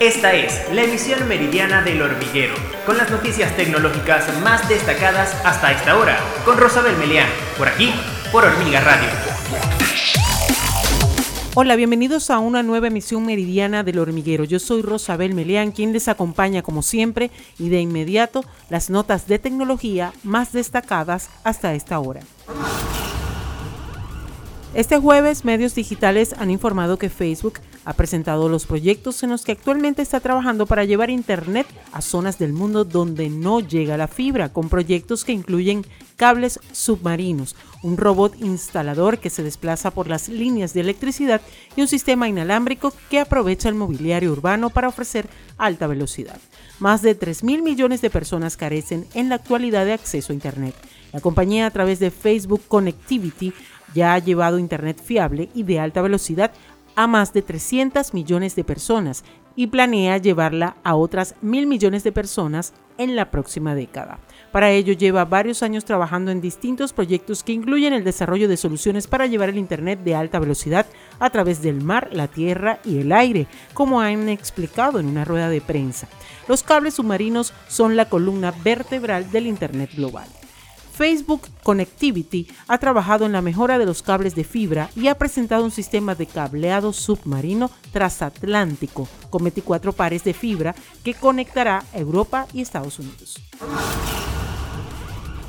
Esta es la emisión meridiana del hormiguero, con las noticias tecnológicas más destacadas hasta esta hora, con Rosabel Melián, por aquí, por Hormiga Radio. Hola, bienvenidos a una nueva emisión meridiana del hormiguero. Yo soy Rosabel Melián, quien les acompaña como siempre y de inmediato las notas de tecnología más destacadas hasta esta hora. Este jueves, medios digitales han informado que Facebook ha presentado los proyectos en los que actualmente está trabajando para llevar Internet a zonas del mundo donde no llega la fibra, con proyectos que incluyen cables submarinos, un robot instalador que se desplaza por las líneas de electricidad y un sistema inalámbrico que aprovecha el mobiliario urbano para ofrecer alta velocidad. Más de 3 mil millones de personas carecen en la actualidad de acceso a Internet. La compañía a través de Facebook Connectivity ya ha llevado Internet fiable y de alta velocidad a más de 300 millones de personas y planea llevarla a otras mil millones de personas en la próxima década. Para ello lleva varios años trabajando en distintos proyectos que incluyen el desarrollo de soluciones para llevar el Internet de alta velocidad a través del mar, la tierra y el aire, como han explicado en una rueda de prensa. Los cables submarinos son la columna vertebral del Internet global. Facebook Connectivity ha trabajado en la mejora de los cables de fibra y ha presentado un sistema de cableado submarino transatlántico con 24 pares de fibra que conectará Europa y Estados Unidos.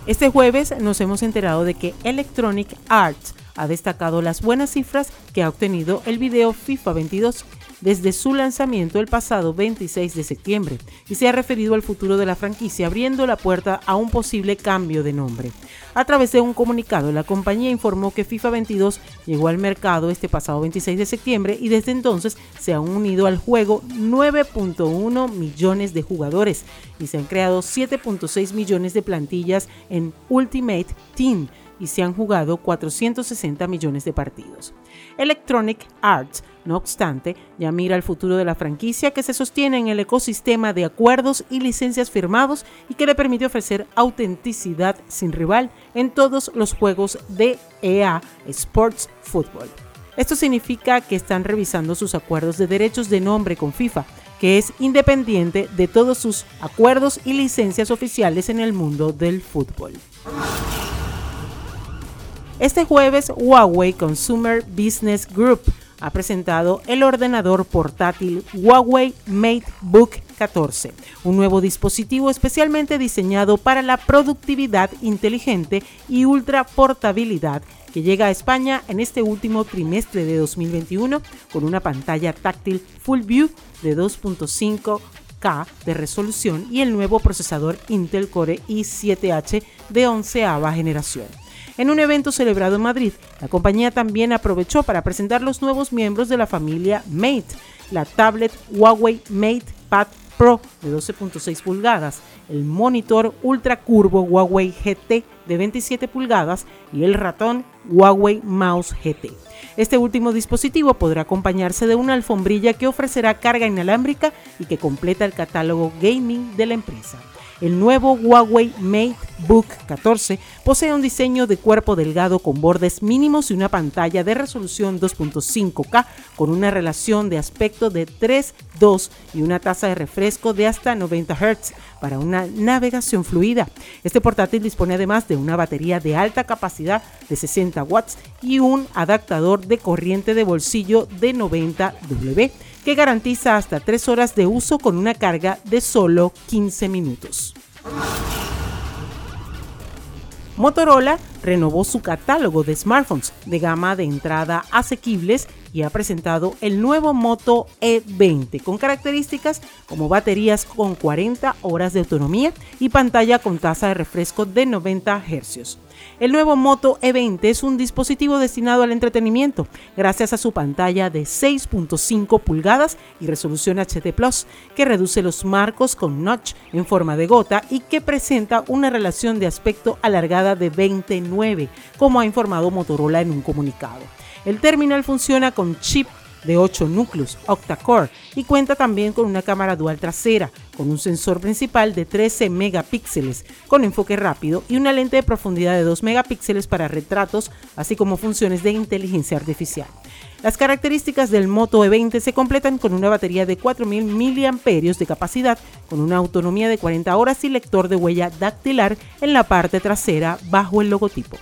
Este jueves nos hemos enterado de que Electronic Arts ha destacado las buenas cifras que ha obtenido el video FIFA 22 desde su lanzamiento el pasado 26 de septiembre y se ha referido al futuro de la franquicia abriendo la puerta a un posible cambio de nombre. A través de un comunicado, la compañía informó que FIFA 22 llegó al mercado este pasado 26 de septiembre y desde entonces se han unido al juego 9.1 millones de jugadores y se han creado 7.6 millones de plantillas en Ultimate Team y se han jugado 460 millones de partidos. Electronic Arts, no obstante, ya mira el futuro de la franquicia que se sostiene en el ecosistema de acuerdos y licencias firmados y que le permite ofrecer autenticidad sin rival en todos los juegos de EA Sports Football. Esto significa que están revisando sus acuerdos de derechos de nombre con FIFA, que es independiente de todos sus acuerdos y licencias oficiales en el mundo del fútbol. Este jueves, Huawei Consumer Business Group ha presentado el ordenador portátil Huawei MateBook 14, un nuevo dispositivo especialmente diseñado para la productividad inteligente y ultra portabilidad que llega a España en este último trimestre de 2021 con una pantalla táctil Full View de 2.5K de resolución y el nuevo procesador Intel Core i7H de onceava generación. En un evento celebrado en Madrid, la compañía también aprovechó para presentar los nuevos miembros de la familia Mate, la tablet Huawei Mate Pad Pro de 12.6 pulgadas, el monitor ultra curvo Huawei GT de 27 pulgadas y el ratón Huawei Mouse GT. Este último dispositivo podrá acompañarse de una alfombrilla que ofrecerá carga inalámbrica y que completa el catálogo gaming de la empresa. El nuevo Huawei MateBook 14 posee un diseño de cuerpo delgado con bordes mínimos y una pantalla de resolución 2.5K con una relación de aspecto de 3.2 y una tasa de refresco de hasta 90 Hz para una navegación fluida. Este portátil dispone además de una batería de alta capacidad de 60 watts y un adaptador de corriente de bolsillo de 90 W que garantiza hasta 3 horas de uso con una carga de solo 15 minutos. Motorola renovó su catálogo de smartphones de gama de entrada asequibles y ha presentado el nuevo Moto E20 con características como baterías con 40 horas de autonomía y pantalla con tasa de refresco de 90 Hz. El nuevo Moto E20 es un dispositivo destinado al entretenimiento gracias a su pantalla de 6.5 pulgadas y resolución HD Plus, que reduce los marcos con notch en forma de gota y que presenta una relación de aspecto alargada de 29, como ha informado Motorola en un comunicado. El terminal funciona con chip de 8 núcleos octa-core y cuenta también con una cámara dual trasera, con un sensor principal de 13 megapíxeles con enfoque rápido y una lente de profundidad de 2 megapíxeles para retratos, así como funciones de inteligencia artificial. Las características del Moto E20 se completan con una batería de 4.000 mAh de capacidad, con una autonomía de 40 horas y lector de huella dactilar en la parte trasera bajo el logotipo.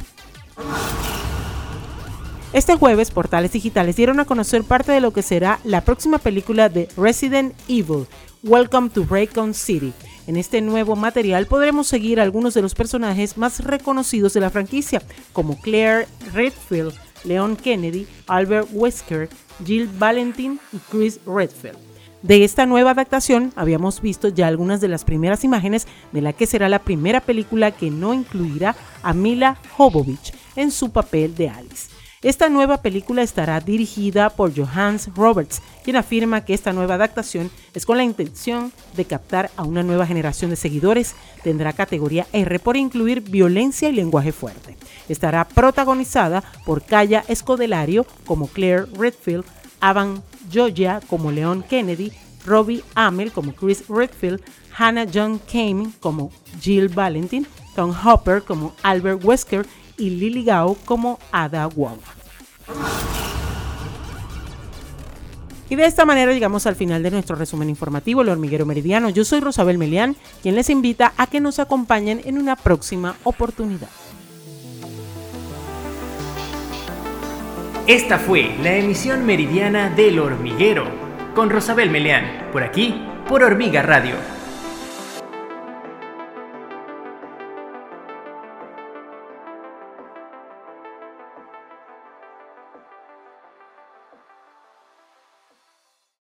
Este jueves, portales digitales dieron a conocer parte de lo que será la próxima película de Resident Evil, Welcome to Raycon City. En este nuevo material podremos seguir a algunos de los personajes más reconocidos de la franquicia, como Claire Redfield, Leon Kennedy, Albert Wesker, Jill Valentin y Chris Redfield. De esta nueva adaptación habíamos visto ya algunas de las primeras imágenes de la que será la primera película que no incluirá a Mila Jovovich en su papel de Alice. Esta nueva película estará dirigida por Johannes Roberts, quien afirma que esta nueva adaptación es con la intención de captar a una nueva generación de seguidores. Tendrá categoría R por incluir violencia y lenguaje fuerte. Estará protagonizada por Kaya Escodelario como Claire Redfield, Avan Joya como Leon Kennedy, Robbie Amell como Chris Redfield, Hannah John Kane como Jill Valentin, Tom Hopper como Albert Wesker y Lily Gao como Ada Wong. Y de esta manera llegamos al final de nuestro resumen informativo, El Hormiguero Meridiano. Yo soy Rosabel Melián, quien les invita a que nos acompañen en una próxima oportunidad. Esta fue la emisión meridiana del hormiguero con Rosabel Meleán, por aquí, por Hormiga Radio